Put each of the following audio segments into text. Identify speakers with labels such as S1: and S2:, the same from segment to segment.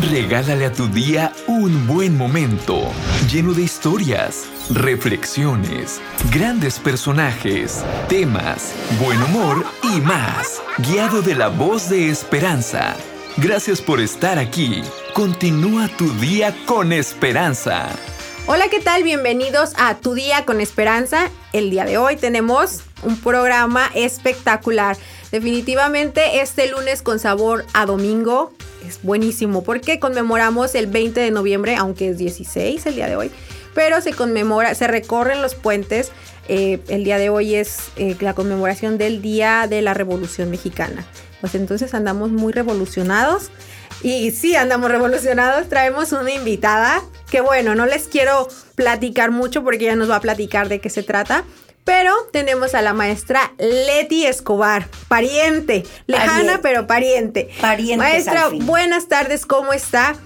S1: Regálale a tu día un buen momento, lleno de historias, reflexiones, grandes personajes, temas, buen humor y más, guiado de la voz de esperanza. Gracias por estar aquí. Continúa tu día con esperanza.
S2: Hola, ¿qué tal? Bienvenidos a Tu Día con Esperanza. El día de hoy tenemos un programa espectacular. Definitivamente este lunes con sabor a domingo es buenísimo porque conmemoramos el 20 de noviembre, aunque es 16 el día de hoy, pero se conmemora, se recorren los puentes. Eh, el día de hoy es eh, la conmemoración del Día de la Revolución Mexicana. Pues entonces andamos muy revolucionados. Y sí, andamos revolucionados. Traemos una invitada que bueno, no les quiero platicar mucho porque ella nos va a platicar de qué se trata. Pero tenemos a la maestra Leti Escobar, pariente, lejana pero pariente.
S3: Pariente.
S2: Maestra, buenas tardes, ¿cómo está?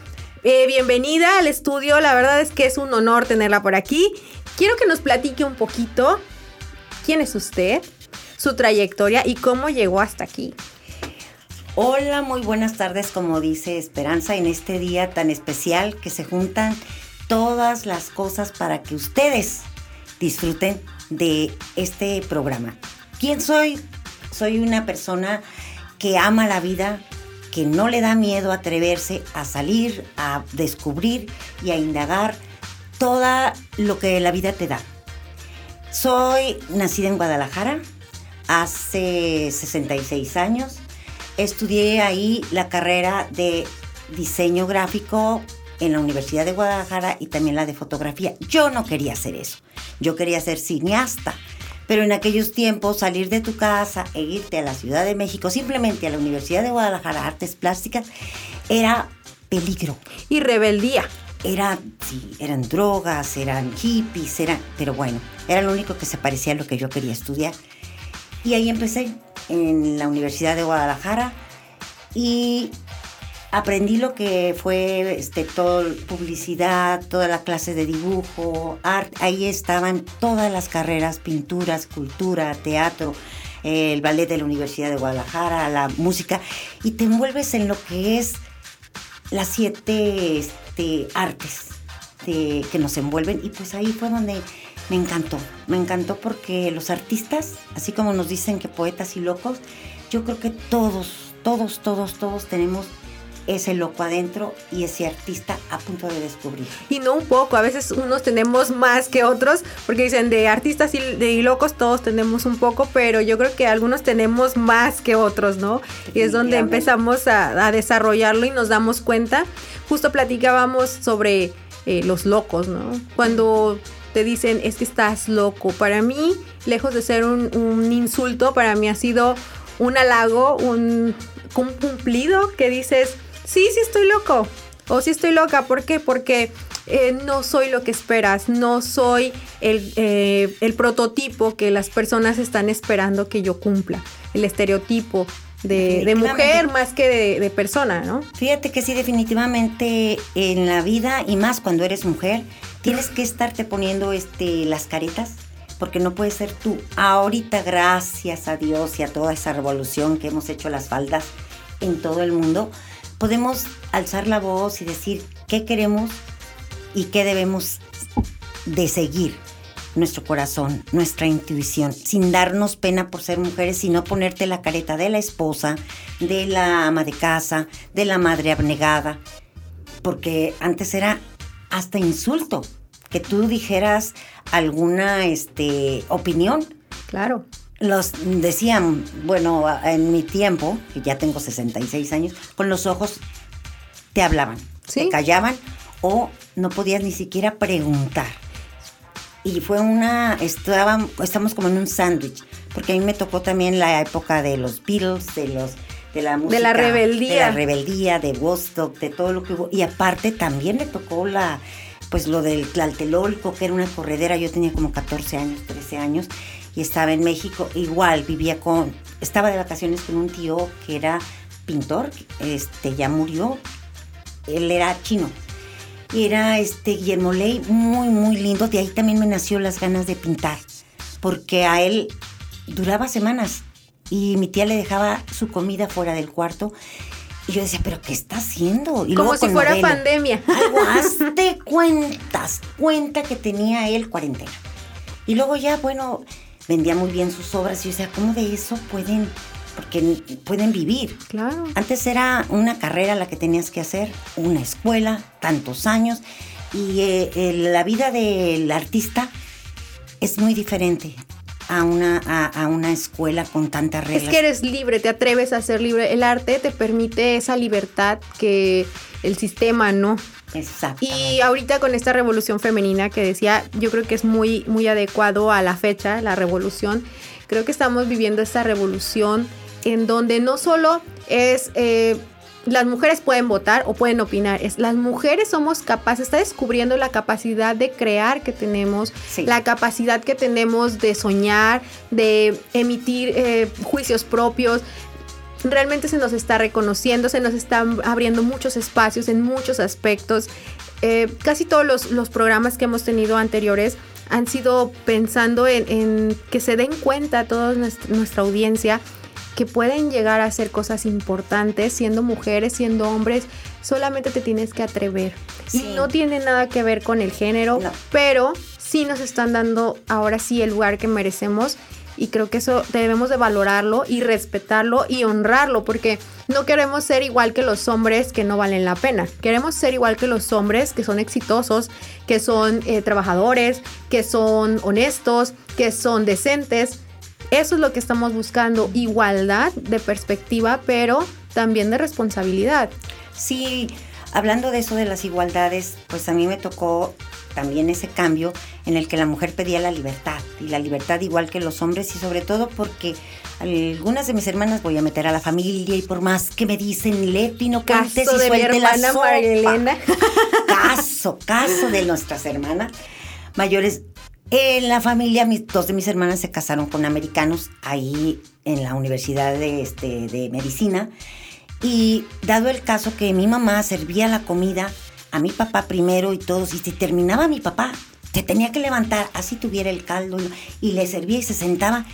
S2: Eh, bienvenida al estudio, la verdad es que es un honor tenerla por aquí. Quiero que nos platique un poquito quién es usted, su trayectoria y cómo llegó hasta aquí.
S3: Hola, muy buenas tardes, como dice Esperanza, en este día tan especial que se juntan todas las cosas para que ustedes disfruten de este programa. ¿Quién soy? Soy una persona que ama la vida, que no le da miedo atreverse a salir, a descubrir y a indagar todo lo que la vida te da. Soy nacida en Guadalajara hace 66 años estudié ahí la carrera de diseño gráfico en la Universidad de Guadalajara y también la de fotografía. Yo no quería hacer eso. Yo quería ser cineasta. Pero en aquellos tiempos salir de tu casa e irte a la Ciudad de México, simplemente a la Universidad de Guadalajara, Artes Plásticas, era peligro.
S2: Y rebeldía.
S3: Era, sí, eran drogas, eran hippies, eran, pero bueno, era lo único que se parecía a lo que yo quería estudiar. Y ahí empecé en la Universidad de Guadalajara y aprendí lo que fue este, todo, publicidad, toda la clase de dibujo, arte. Ahí estaban todas las carreras, pintura, escultura, teatro, el ballet de la Universidad de Guadalajara, la música, y te envuelves en lo que es las siete este, artes que nos envuelven. Y pues ahí fue donde me encantó, me encantó porque los artistas, así como nos dicen que poetas y locos, yo creo que todos, todos, todos, todos tenemos ese loco adentro y ese artista a punto de descubrir.
S2: Y no un poco, a veces unos tenemos más que otros, porque dicen de artistas y de locos todos tenemos un poco, pero yo creo que algunos tenemos más que otros, ¿no? Y es donde empezamos a, desarrollarlo y nos damos cuenta. Justo platicábamos sobre eh, los locos, ¿no? Cuando te dicen es que estás loco. Para mí, lejos de ser un, insulto, para mí ha sido un halago, un, cumplido que dices, sí, sí estoy loco. O sí estoy loca. ¿Por qué? Porque eh, no soy lo que esperas, no soy el, eh, el, prototipo que las personas están esperando que yo cumpla, el estereotipo de, mujer más que de, de, persona, ¿no?
S3: Fíjate que sí, definitivamente en la vida y más cuando eres mujer, tienes que estarte poniendo este, las caretas porque no puedes ser tú. Ahorita, gracias a Dios y a toda esa revolución que hemos hecho las faldas en todo el mundo, podemos alzar la voz y decir qué queremos y qué debemos de seguir nuestro corazón, nuestra intuición, sin darnos pena por ser mujeres, sino ponerte la careta de la esposa, de la ama de casa, de la madre abnegada, porque antes era hasta insulto que tú dijeras alguna este, opinión.
S2: Claro.
S3: Los decían, bueno, en mi tiempo, que ya tengo 66 años, con los ojos te hablaban, te callaban o no podías ni siquiera preguntar. Y fue una, estamos como en un sándwich, porque a mí me tocó también la época de los Beatles, de los de la música,
S2: de la rebeldía,
S3: de la rebeldía, de Woodstock, de todo lo que hubo. Y aparte también me tocó la, pues lo del Tlaltelolco, que era una corredera, yo tenía como 14 años, 13 años, y estaba en México, igual vivía con, estaba de vacaciones con un tío que era pintor, este ya murió, él era chino. Y era este Guillermo Ley, muy, muy lindo. De ahí también me nació las ganas de pintar. Porque a él duraba semanas y mi tía le dejaba su comida fuera del cuarto Y yo decía, ¿pero qué está haciendo? Y
S2: Como
S3: luego
S2: si fuera pandemia.
S3: Algo, hazte cuentas, cuenta que tenía él cuarentena. Y luego ya, bueno, vendía muy bien sus obras y yo decía, ¿cómo de eso pueden, porque pueden vivir?
S2: Claro.
S3: Antes era una carrera la que tenías que hacer, una escuela, tantos años, y eh, eh, la vida del artista es muy diferente a una, a, a una escuela con tantas reglas.
S2: Es que eres libre, te atreves a ser libre. El arte te permite esa libertad que el sistema no.
S3: Exacto.
S2: Y ahorita con esta revolución femenina que decía, yo creo que es muy, muy adecuado a la fecha, la revolución. Creo que estamos viviendo esta revolución en donde no solo es... eh, las mujeres pueden votar o pueden opinar. Es, las mujeres somos capaces, está descubriendo la capacidad de crear que tenemos,
S3: Sí.
S2: la capacidad que tenemos de soñar, de emitir eh, juicios propios. Realmente se nos está reconociendo, se nos están abriendo muchos espacios en muchos aspectos. Eh, casi todos los, los programas que hemos tenido anteriores han sido pensando en, en que se den cuenta toda nuestra, nuestra audiencia que pueden llegar a hacer cosas importantes siendo mujeres, siendo hombres, solamente te tienes que atrever.
S3: Sí.
S2: Y no tiene nada que ver con el género,
S3: No.
S2: pero sí nos están dando ahora sí el lugar que merecemos y creo que eso debemos de valorarlo y respetarlo y honrarlo porque no queremos ser igual que los hombres que no valen la pena. Queremos ser igual que los hombres que son exitosos, que son eh, trabajadores, que son honestos, que son decentes. Eso es lo que estamos buscando, igualdad de perspectiva, pero también de responsabilidad.
S3: Sí, hablando de eso de las igualdades, pues a mí me tocó también ese cambio en el que la mujer pedía la libertad y la libertad igual que los hombres y sobre todo porque algunas de mis hermanas voy a meter a la familia y por más que me dicen Leti no cantes
S2: Caso
S3: y
S2: de mi
S3: suelte la
S2: hermana
S3: sopa". Caso, caso de nuestras hermanas mayores. En la familia, mis, dos de mis hermanas se casaron con americanos ahí en la Universidad de, este, de Medicina. Y dado el caso que mi mamá servía la comida a mi papá primero y todos, y si terminaba mi papá, se tenía que levantar, así tuviera el caldo, y, le servía y se sentaba.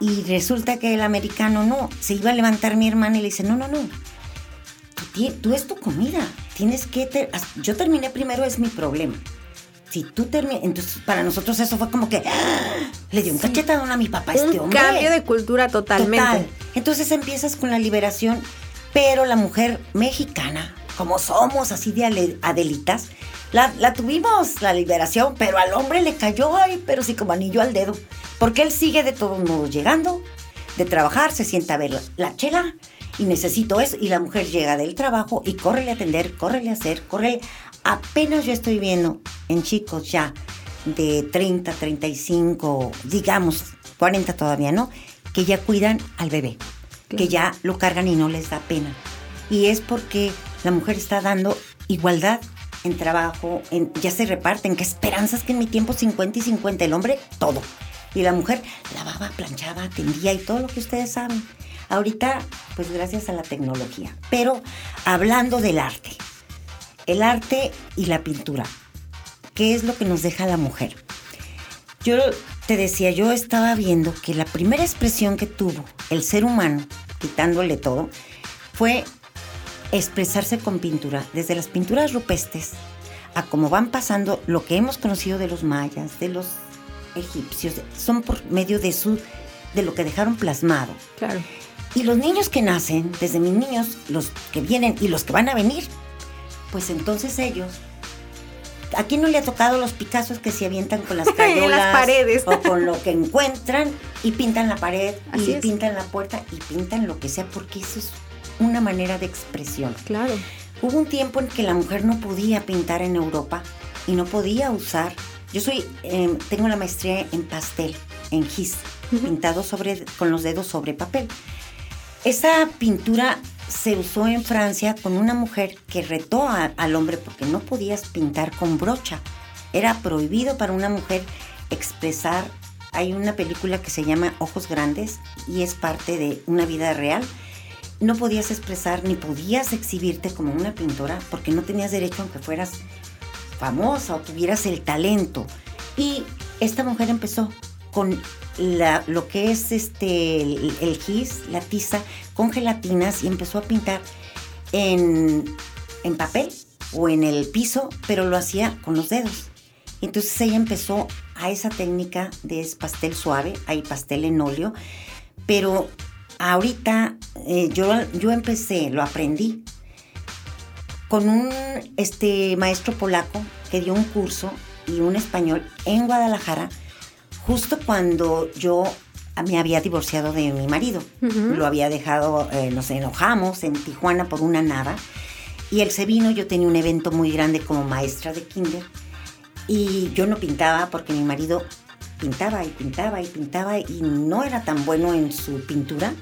S3: Y resulta que el americano no, se iba a levantar mi hermana y le dice, no, no, no, tú, tú es tu comida, tienes que... ter- yo terminé primero, es mi problema. Si tú terminas... Entonces, para nosotros eso fue como que... ¡ah! Le dio un cachetadón a mi papá este
S2: Un
S3: hombre.
S2: cambio de cultura totalmente.
S3: Total. Entonces empiezas con la liberación, pero la mujer mexicana, como somos así de adelitas, la, la tuvimos, la liberación, pero al hombre le cayó, ay, pero sí como anillo al dedo. Porque él sigue de todos modos llegando, de trabajar, se sienta a ver la, la chela y necesito eso. Y la mujer llega del trabajo y córrele a atender, córrele a hacer, córrele. Apenas yo estoy viendo en chicos ya de 30, 35, digamos 40 todavía, ¿no? Que ya cuidan al bebé, que ya lo cargan y no les da pena. Y es porque la mujer está dando igualdad en trabajo, ya se reparten, qué esperanzas que en mi tiempo 50 y 50, el hombre todo. Y la mujer lavaba, planchaba, tendía y todo lo que ustedes saben. Ahorita, pues gracias a la tecnología. Pero hablando del arte, el arte y la pintura, ¿qué es lo que nos deja la mujer? Yo te decía, yo estaba viendo que la primera expresión que tuvo el ser humano, quitándole todo, fue expresarse con pintura, desde las pinturas rupestres a cómo van pasando lo que hemos conocido de los mayas, de los egipcios, son por medio de su de lo que dejaron plasmado.
S2: Claro.
S3: Y los niños que nacen, desde mis niños, los que vienen y los que van a venir, pues entonces ellos. ¿A quién no le ha tocado los Picassos que se avientan con las
S2: En las
S3: cayolas
S2: paredes.
S3: o con lo que encuentran y pintan la pared
S2: Así
S3: y
S2: es.
S3: pintan la puerta y pintan lo que sea porque eso es una manera de expresión.
S2: Claro.
S3: Hubo un tiempo en que la mujer no podía pintar en Europa y no podía usar. Yo soy, eh, tengo la maestría en pastel, en gis, pintado sobre, con los dedos sobre papel. Esa pintura se usó en Francia con una mujer que retó a- al hombre porque no podías pintar con brocha. Era prohibido para una mujer expresar. Hay una película que se llama Ojos Grandes y es parte de una vida real no podías expresar ni podías exhibirte como una pintora porque no tenías derecho aunque fueras famosa o tuvieras el talento. Y esta mujer empezó con la- lo que es este el, el gis, la tiza, con gelatinas y empezó a pintar en, en papel o en el piso, pero lo hacía con los dedos. Entonces ella empezó a esa técnica de pastel suave, hay pastel en óleo, pero ahorita eh, yo, yo empecé, lo aprendí con un este, maestro polaco que dio un curso y un español en Guadalajara, justo cuando yo me había divorciado de mi marido. Lo había dejado, eh, nos enojamos en Tijuana por una nada. Y él se vino, yo tenía un evento muy grande como maestra de kinder. Y yo no pintaba porque mi marido pintaba y pintaba y pintaba y no era tan bueno en su pintura,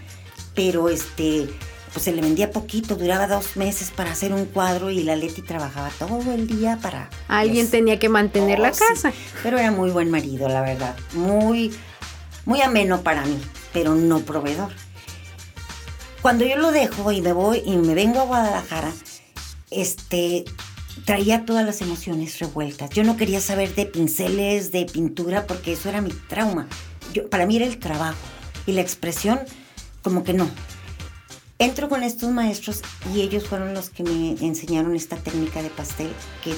S3: pero este, pues se le vendía poquito, duraba dos meses para hacer un cuadro y la Leti trabajaba todo el día para...
S2: Alguien tenía que mantener la oh, casa.
S3: pero era muy buen marido, la verdad, muy, muy ameno para mí, pero no proveedor. Cuando yo lo dejo y me voy y me vengo a Guadalajara, este, traía todas las emociones revueltas. Yo no quería saber de pinceles, de pintura, porque eso era mi trauma. Yo, para mí era el trabajo y la expresión, como que no. Entro con estos maestros y ellos fueron los que me enseñaron esta técnica de pastel, que,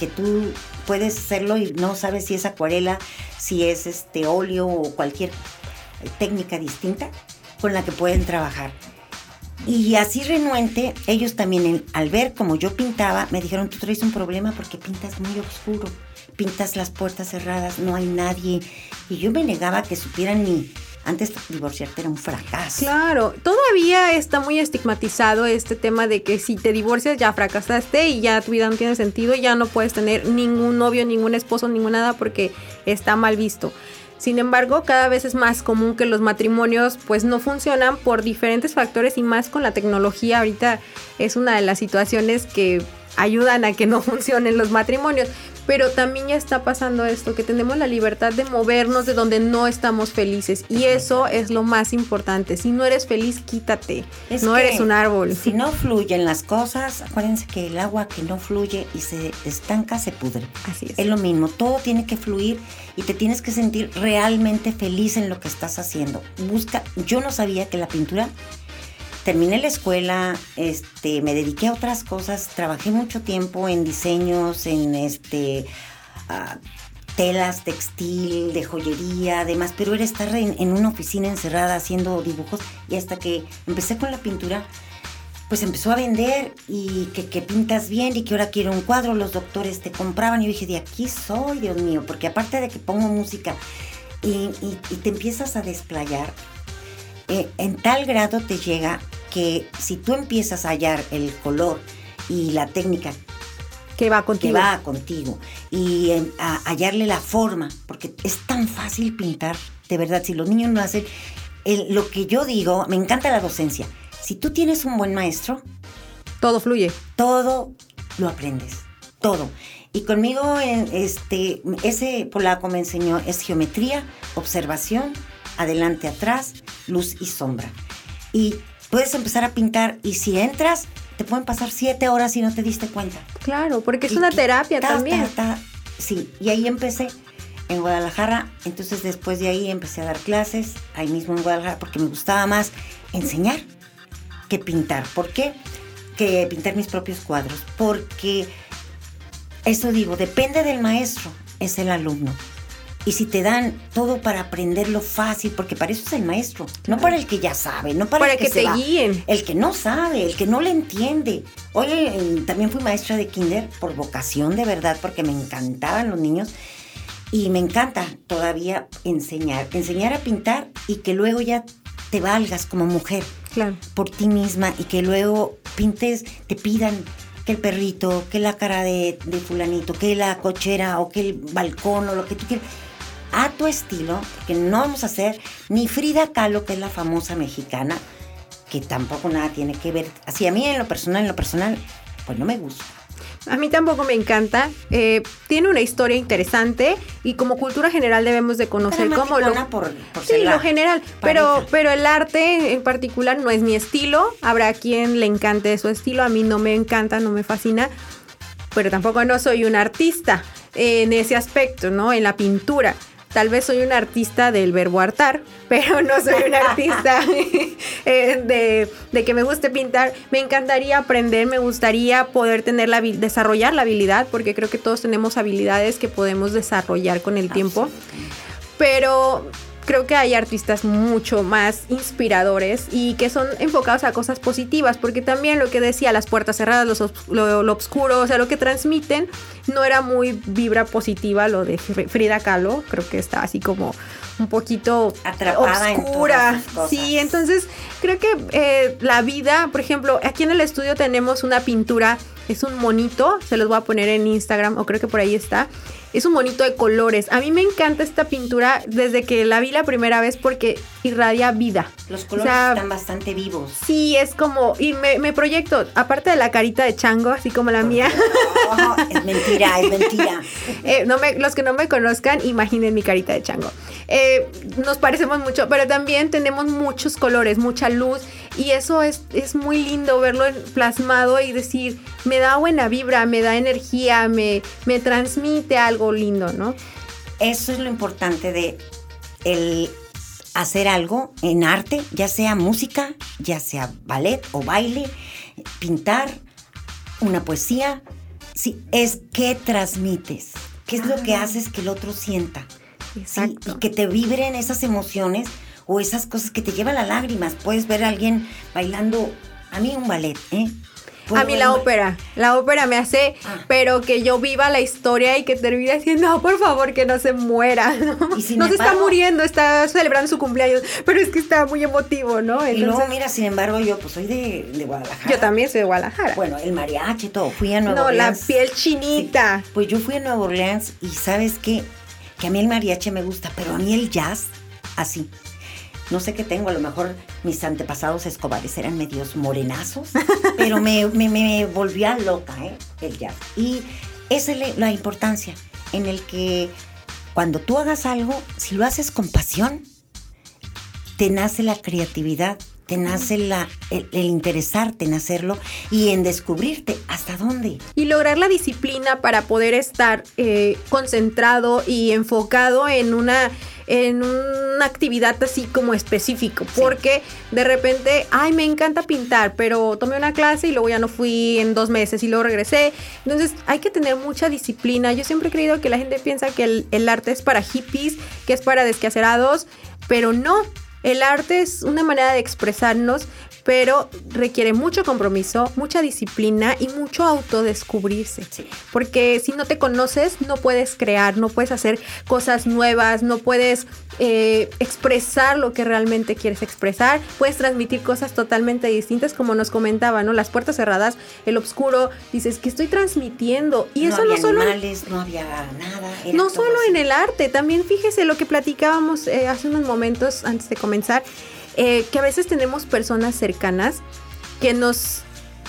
S3: que tú puedes hacerlo y no sabes si es acuarela, si es este óleo o cualquier técnica distinta con la que pueden trabajar. Y así renuente, ellos también al ver como yo pintaba, me dijeron, tú traes un problema porque pintas muy oscuro, pintas las puertas cerradas, no hay nadie. Y yo me negaba que supieran ni, antes divorciarte era un fracaso.
S2: Claro, todavía está muy estigmatizado este tema de que si te divorcias ya fracasaste y ya tu vida no tiene sentido, ya no puedes tener ningún novio, ningún esposo, ningún nada porque está mal visto. Sin embargo, cada vez es más común que los matrimonios pues no funcionan por diferentes factores y más con la tecnología. Ahorita es una de las situaciones que ayudan a que no funcionen los matrimonios. Pero también ya está pasando esto, que tenemos la libertad de movernos de donde no estamos felices. Y eso es lo más importante. Si no eres feliz, quítate. no eres un árbol.
S3: Si no fluyen las cosas, acuérdense que el agua que no fluye y se estanca, se pudre.
S2: Así es.
S3: Es lo mismo, todo tiene que fluir y te tienes que sentir realmente feliz en lo que estás haciendo. Busca, yo no sabía que la pintura terminé la escuela, este, me dediqué a otras cosas, trabajé mucho tiempo en diseños, en este ah, telas, textil, de joyería, además, pero era estar en, una oficina encerrada haciendo dibujos y hasta que empecé con la pintura, pues empezó a vender y que, pintas bien y que ahora quiero un cuadro, los doctores te compraban y yo dije, de aquí soy, Dios mío, porque aparte de que pongo música y, te empiezas a desplayar, eh, en tal grado te llega que si tú empiezas a hallar el color y la técnica
S2: que va contigo,
S3: que va contigo y em, a hallarle la forma, porque es tan fácil pintar, de verdad, si los niños no hacen, lo que yo digo, me encanta la docencia, si tú tienes un buen maestro,
S2: todo fluye.
S3: Todo lo aprendes, todo. Y conmigo, este, ese polaco me enseñó, es geometría, observación, adelante, atrás, luz y sombra. Y puedes empezar a pintar y si entras, te pueden pasar siete horas y no te diste cuenta.
S2: Claro, porque es una terapia también.
S3: sí, y ahí empecé en Guadalajara, entonces después de ahí empecé a dar clases, ahí mismo en Guadalajara, porque me gustaba más enseñar que pintar. ¿Por qué? Que pintar mis propios cuadros. Porque, eso digo, depende del maestro, es el alumno. Y si te dan todo para aprenderlo fácil, porque para eso es el maestro, no para el que ya sabe, no para,
S2: el que, te guíen.
S3: El que no sabe, el que no le entiende. Oye, también fui maestra de kinder por vocación de verdad, porque me encantaban los niños. Y me encanta todavía enseñar, enseñar a pintar y que luego ya te valgas como mujer
S2: claro.
S3: por ti misma y que luego pintes, te pidan que el perrito, que la cara de, de fulanito, que la cochera o que el balcón o lo que tú quieras a tu estilo, porque no vamos a hacer ni Frida Kahlo, que es la famosa mexicana, que tampoco nada tiene que ver. Así a mí en lo personal, en lo personal, pues no me gusta.
S2: A mí tampoco me encanta. Eh, tiene una historia interesante y como cultura general debemos de conocer cómo lo...
S3: Por,
S2: sí, lo general. Pero, pero el arte en particular no es mi estilo. Habrá quien le encante su estilo. A mí no me encanta, no me fascina. Pero tampoco no soy un artista en ese aspecto, ¿no? En la pintura Tal vez soy una artista del verbo hartar, pero no soy una artista de, de, que me guste pintar. Me encantaría aprender, me gustaría poder tener la, desarrollar la habilidad, porque creo que todos tenemos habilidades que podemos desarrollar con el tiempo. Pero creo que hay artistas mucho más inspiradores y que son enfocados a cosas positivas, porque también lo que decía, las puertas cerradas, lo, lo, oscuro, o sea, lo que transmiten no era muy vibra positiva, lo de Frida Kahlo, creo que está así como un poquito
S3: atrapada
S2: oscura. Sí, entonces creo que eh, la vida, por ejemplo, aquí en el estudio tenemos una pintura, es un monito, se los voy a poner en Instagram, o creo que por ahí está es un monito de colores. A mí me encanta esta pintura desde que la vi la primera vez porque irradia vida.
S3: Los colores están bastante vivos.
S2: Sí, es como, y me, proyecto, aparte de la carita de chango, así como la mía.
S3: es mentira, es mentira.
S2: Eh, no me, los que no me conozcan, imaginen mi carita de chango. Eh, nos parecemos mucho, pero también tenemos muchos colores, mucha luz. Y eso es, es muy lindo verlo plasmado y decir, me da buena vibra, me da energía, me, me transmite algo lindo, ¿no?
S3: Eso es lo importante de el hacer algo en arte, ya sea música, ya sea ballet o baile, pintar, una poesía. Sí, es que transmites, qué es lo que haces que el otro sienta. Exacto. y que te vibren esas emociones o esas cosas que te llevan a lágrimas. Puedes ver a alguien bailando, a mí un ballet, ¿eh?
S2: A mí la ópera, la ópera me hace, ah. pero que yo viva la historia y que termine diciendo, no, por favor, que no se muera, ¿no? no se está muriendo, está celebrando su cumpleaños, pero es que está muy emotivo, ¿no?
S3: y luego, mira, sin embargo, yo pues soy de, Guadalajara.
S2: Yo también soy de Guadalajara.
S3: Bueno, el mariachi, todo, fui a Nueva
S2: Orleans. No, la piel chinita.
S3: Pues yo fui a Nueva Orleans y ¿sabes qué? Que a mí el mariachi me gusta, pero a mí el jazz, así no sé qué tengo, a lo mejor mis antepasados escobares eran medios morenazos, pero me, me, volvía loca, ¿eh? El jazz. Y esa es la importancia en el que cuando tú hagas algo, si lo haces con pasión, te nace la creatividad, te nace la, el, interesarte en hacerlo y en descubrirte hasta dónde.
S2: Y lograr la disciplina para poder estar eh, concentrado y enfocado en una en una actividad así como específico, porque de repente, ay, me encanta pintar, pero tomé una clase y luego ya no fui en dos meses y luego regresé. Entonces hay que tener mucha disciplina. Yo siempre he creído que la gente piensa que el, el arte es para hippies, que es para desquacerados, pero no. El arte es una manera de expresarnos, pero requiere mucho compromiso, mucha disciplina y mucho autodescubrirse. Porque si no te conoces, no puedes crear, no puedes hacer cosas nuevas, no puedes eh, expresar lo que realmente quieres expresar, puedes transmitir cosas totalmente distintas, como nos comentaba, ¿no? Las puertas cerradas, el oscuro, dices, que estoy transmitiendo? Y eso no solo...
S3: no había nada.
S2: No solo en el arte, también fíjese lo que platicábamos eh, hace unos momentos antes de comenzar eh, que a veces tenemos personas cercanas que nos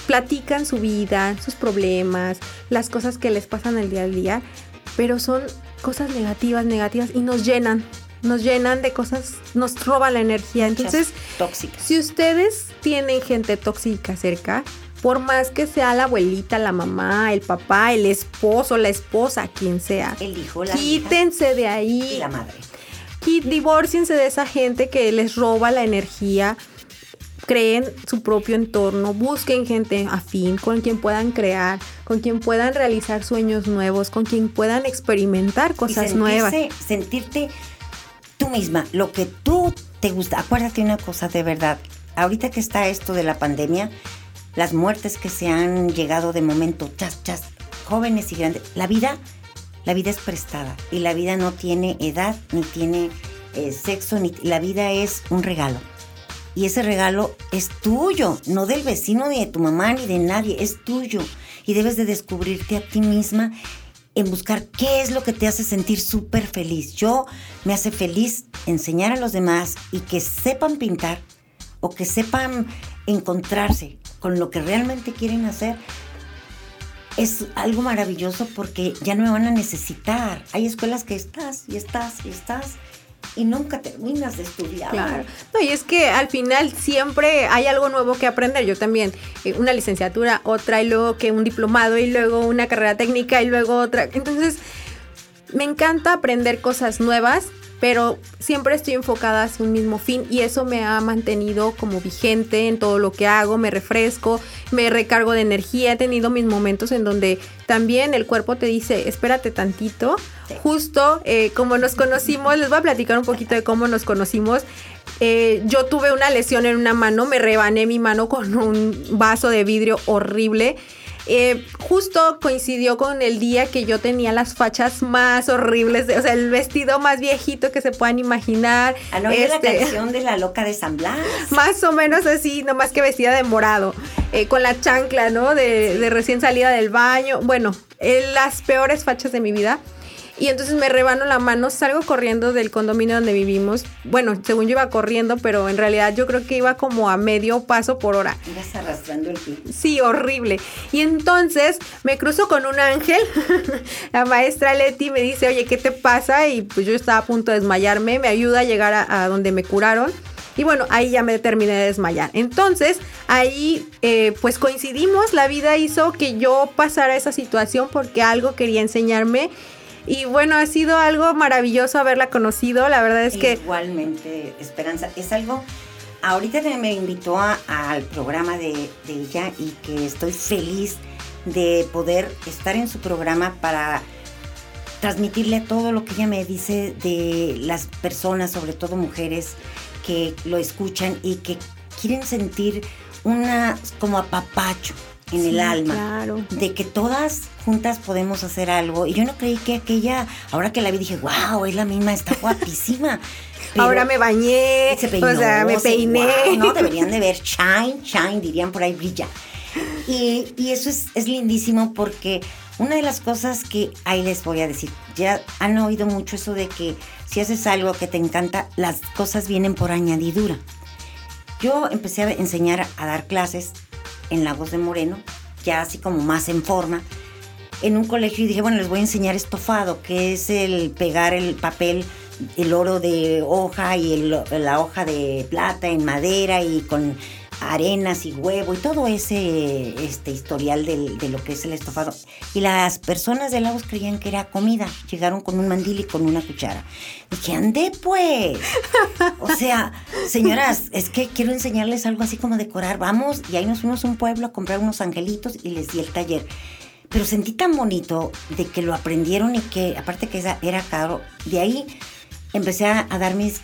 S2: platican su vida, sus problemas, las cosas que les pasan el día al día, pero son cosas negativas, negativas y nos llenan, nos llenan de cosas, nos roban la energía. Entonces, si ustedes tienen gente tóxica cerca, por más que sea la abuelita, la mamá, el papá, el esposo, la esposa, quien sea,
S3: el hijo, la
S2: quítense de ahí.
S3: Y la madre
S2: y divórciense de esa gente que les roba la energía. Creen su propio entorno, busquen gente afín con quien puedan crear, con quien puedan realizar sueños nuevos, con quien puedan experimentar cosas nuevas.
S3: Sentirte tú misma, lo que tú te gusta. Acuérdate una cosa de verdad. Ahorita que está esto de la pandemia, las muertes que se han llegado de momento, chas, chas, jóvenes y grandes, la vida la vida es prestada y la vida no tiene edad ni tiene eh, sexo, ni la vida es un regalo. Y ese regalo es tuyo, no del vecino ni de tu mamá ni de nadie, es tuyo. Y debes de descubrirte a ti misma en buscar qué es lo que te hace sentir súper feliz. Yo me hace feliz enseñar a los demás y que sepan pintar o que sepan encontrarse con lo que realmente quieren hacer es algo maravilloso porque ya no me van a necesitar. Hay escuelas que estás y estás y estás y nunca terminas de estudiar.
S2: Claro. No, y es que al final siempre hay algo nuevo que aprender. Yo también, eh, una licenciatura, otra y luego que un diplomado y luego una carrera técnica y luego otra. Entonces, me encanta aprender cosas nuevas pero siempre estoy enfocada hacia un mismo fin y eso me ha mantenido como vigente en todo lo que hago, me refresco, me recargo de energía, he tenido mis momentos en donde también el cuerpo te dice, espérate tantito, justo eh, como nos conocimos, les voy a platicar un poquito de cómo nos conocimos. Eh, yo tuve una lesión en una mano, me rebané mi mano con un vaso de vidrio horrible eh, justo coincidió con el día que yo tenía las fachas más horribles, o sea, el vestido más viejito que se puedan imaginar.
S3: Ah, no, este, la canción de la loca de San Blas.
S2: Más o menos así, nomás que vestida de morado, eh, con la chancla, ¿no? De, recién salida del baño. Bueno, eh, las peores fachas de mi vida. Y entonces me rebano la mano, salgo corriendo del condominio donde vivimos. Bueno, según yo iba corriendo, pero en realidad yo creo que iba como a medio paso por hora.
S3: Ibas arrastrando el pie.
S2: Sí, horrible. Y entonces me cruzo con un ángel. la maestra Leti me dice, oye, ¿qué te pasa? Y pues yo estaba a punto de desmayarme. Me ayuda a llegar a, donde me curaron. Y bueno, ahí ya me terminé de desmayar. Entonces, ahí eh, pues coincidimos, la vida hizo que yo pasara esa situación porque algo quería enseñarme y bueno, ha sido algo maravilloso haberla conocido. La verdad es que...
S3: Igualmente, Esperanza, es algo... Ahorita me invitó al programa de, ella y que estoy feliz de poder estar en su programa para transmitirle todo lo que ella me dice de las personas, sobre todo mujeres, que lo escuchan y que quieren sentir una como apapacho en el alma. De que todas juntas podemos hacer algo. Y yo no creí que aquella, ahora que la vi, dije, wow, es la misma, está guapísima.
S2: ahora me bañé, se o sea, me peiné.
S3: no, deberían de ver shine, shine, dirían por ahí brilla. Y, y eso es, es lindísimo porque una de las cosas que ahí les voy a decir, ya han oído mucho eso de que si haces algo que te encanta, las cosas vienen por añadidura. Yo empecé a enseñar a dar clases en Lagos de Moreno, ya así como más en forma, en un colegio y dije, bueno, les voy a enseñar estofado, que es el pegar el papel, el oro de hoja y la hoja de plata en madera y con arenas y huevo y todo ese este historial de lo que es el estofado. Y las personas de Lagos creían que era comida. Llegaron con un mandil y con una cuchara. Dije, ande pues. O sea, señoras, es que quiero enseñarles algo así como decorar. Vamos, y ahí nos fuimos a un pueblo a comprar unos angelitos y les di el taller. Pero sentí tan bonito de que lo aprendieron y que, aparte que era caro, de ahí empecé a, a dar mis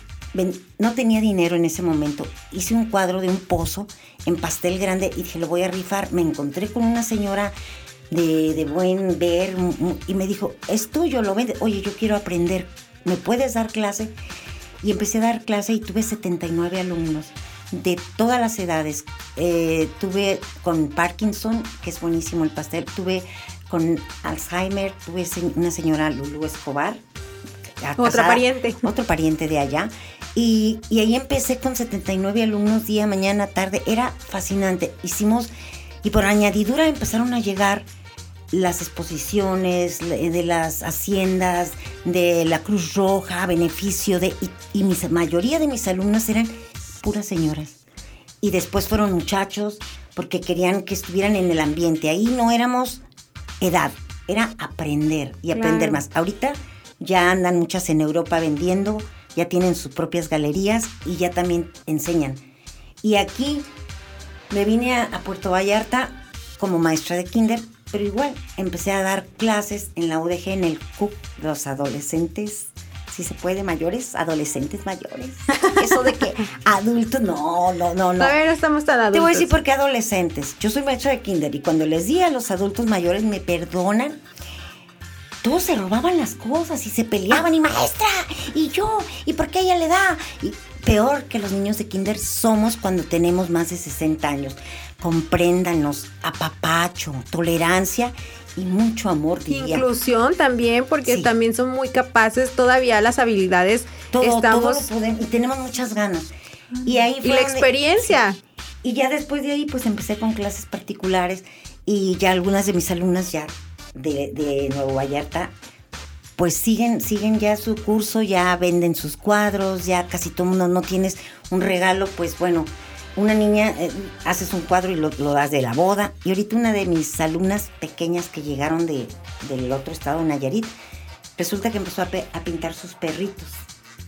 S3: no tenía dinero en ese momento. Hice un cuadro de un pozo en pastel grande y dije, lo voy a rifar. Me encontré con una señora de, buen ver y me dijo, es tuyo, lo vende. Oye, yo quiero aprender, ¿me puedes dar clase? Y empecé a dar clase y tuve 79 alumnos de todas las edades. Eh, tuve con Parkinson, que es buenísimo el pastel. Tuve con Alzheimer, tuve una señora Lulu Escobar.
S2: Otra pariente.
S3: Otro pariente de allá. Y, ahí empecé con 79 alumnos día, mañana, tarde. Era fascinante. Hicimos, y por añadidura empezaron a llegar las exposiciones de las haciendas, de la Cruz Roja, beneficio de... Y, mi mayoría de mis alumnas eran puras señoras. Y después fueron muchachos porque querían que estuvieran en el ambiente. Ahí no éramos edad, era aprender y aprender más. Ahorita ya andan muchas en Europa vendiendo ya tienen sus propias galerías y ya también enseñan. Y aquí me vine a, Puerto Vallarta como maestra de kinder, pero igual empecé a dar clases en la UDG, en el CUC, los adolescentes, si se puede, mayores, adolescentes mayores. Eso de que adultos, no, no, no, no.
S2: ver, estamos tan adultos.
S3: Te voy a decir por qué adolescentes. Yo soy maestra de kinder y cuando les di a los adultos mayores, me perdonan, todos se robaban las cosas y se peleaban y maestra y yo y por qué ella le da y peor que los niños de kinder somos cuando tenemos más de 60 años. Compréndanos apapacho tolerancia y mucho amor diría.
S2: inclusión también porque también son muy capaces todavía las habilidades
S3: todo, estamos y tenemos muchas ganas. Y ahí
S2: fue y la experiencia.
S3: Y ya después de ahí pues empecé con clases particulares y ya algunas de mis alumnas ya de, Nuevo Vallarta, pues siguen, siguen ya su curso, ya venden sus cuadros, ya casi todo mundo no tienes un regalo, pues bueno, una niña, eh, haces un cuadro y lo, das de la boda. Y ahorita una de mis alumnas pequeñas que llegaron de, del otro estado, Nayarit, resulta que empezó a, pintar sus perritos.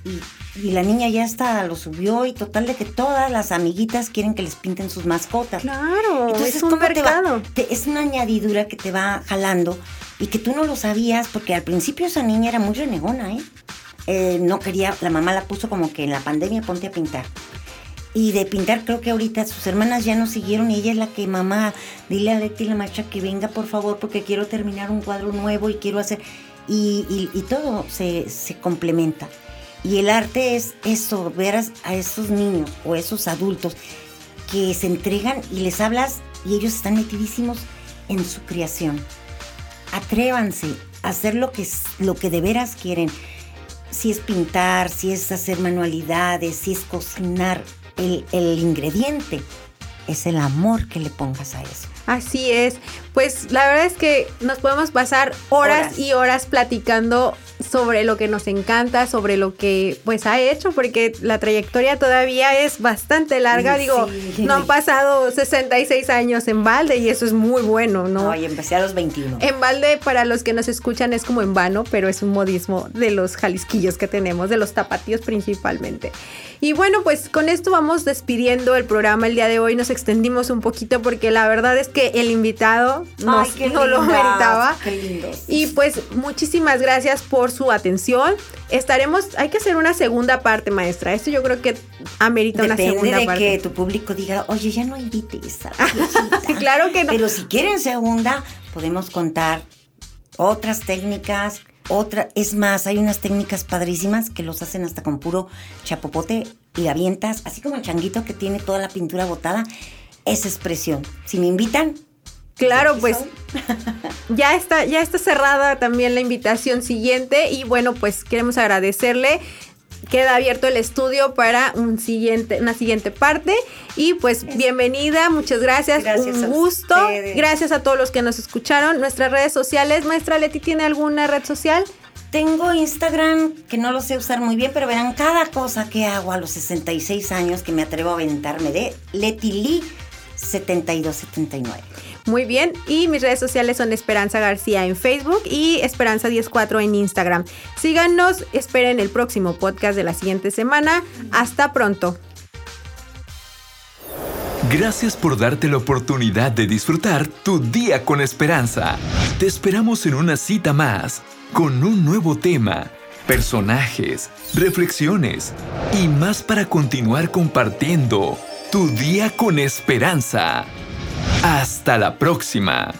S3: Y, la niña ya está, lo subió y total de que todas las amiguitas quieren que les pinten sus mascotas.
S2: Claro, Entonces, es un mercado.
S3: es una añadidura que te va jalando y que tú no lo sabías porque al principio esa niña era muy renegona, ¿eh? ¿eh? no quería, la mamá la puso como que en la pandemia ponte a pintar. Y de pintar creo que ahorita sus hermanas ya no siguieron y ella es la que, mamá, dile a Leti la maestra que venga por favor porque quiero terminar un cuadro nuevo y quiero hacer... Y, todo se, se complementa. Y el arte es eso, ver a, esos niños o esos adultos que se entregan y les hablas y ellos están metidísimos en su creación. Atrévanse a hacer lo que, lo que de veras quieren. Si es pintar, si es hacer manualidades, si es cocinar, el, el ingrediente es el amor que le pongas a eso.
S2: Así es. Pues la verdad es que nos podemos pasar horas, y horas platicando sobre lo que nos encanta, sobre lo que pues ha hecho, porque la trayectoria todavía es bastante larga. Digo, no han pasado 66 años en balde y eso es muy bueno, ¿no?
S3: No, y empecé a los 21.
S2: En balde, para los que nos escuchan, es como en vano, pero es un modismo de los jalisquillos que tenemos, de los tapatíos principalmente. Y bueno, pues con esto vamos despidiendo el programa el día de hoy. Nos extendimos un poquito porque la verdad es que el invitado nos, no lo meritaba. Y pues muchísimas gracias por su atención. Estaremos, hay que hacer una segunda parte, maestra. Esto yo creo que amerita una segunda
S3: de
S2: parte.
S3: que tu público diga, oye, ya no invites a
S2: Claro que no.
S3: Pero si quieren segunda, podemos contar otras técnicas, otra, es más, hay unas técnicas padrísimas que los hacen hasta con puro chapopote y avientas, así como el changuito que tiene toda la pintura botada, esa expresión. Si me invitan,
S2: Claro, pues ya está, ya está cerrada también la invitación siguiente y bueno, pues queremos agradecerle queda abierto el estudio para un siguiente, una siguiente parte. Y pues bienvenida, muchas gracias, un gusto. Gracias a todos los que nos escucharon. Nuestras redes sociales, maestra Leti, ¿tiene alguna red social?
S3: Tengo Instagram, que no lo sé usar muy bien, pero verán cada cosa que hago a los 66 años que me atrevo a aventarme de Leti Lee 7279.
S2: Muy bien, y mis redes sociales son Esperanza García en Facebook y Esperanza 104 en Instagram. Síganos, esperen el próximo podcast de la siguiente semana. Hasta pronto.
S1: Gracias por darte la oportunidad de disfrutar tu día con esperanza. Te esperamos en una cita más, con un nuevo tema, personajes, reflexiones y más para continuar compartiendo tu día con esperanza. Hasta la próxima.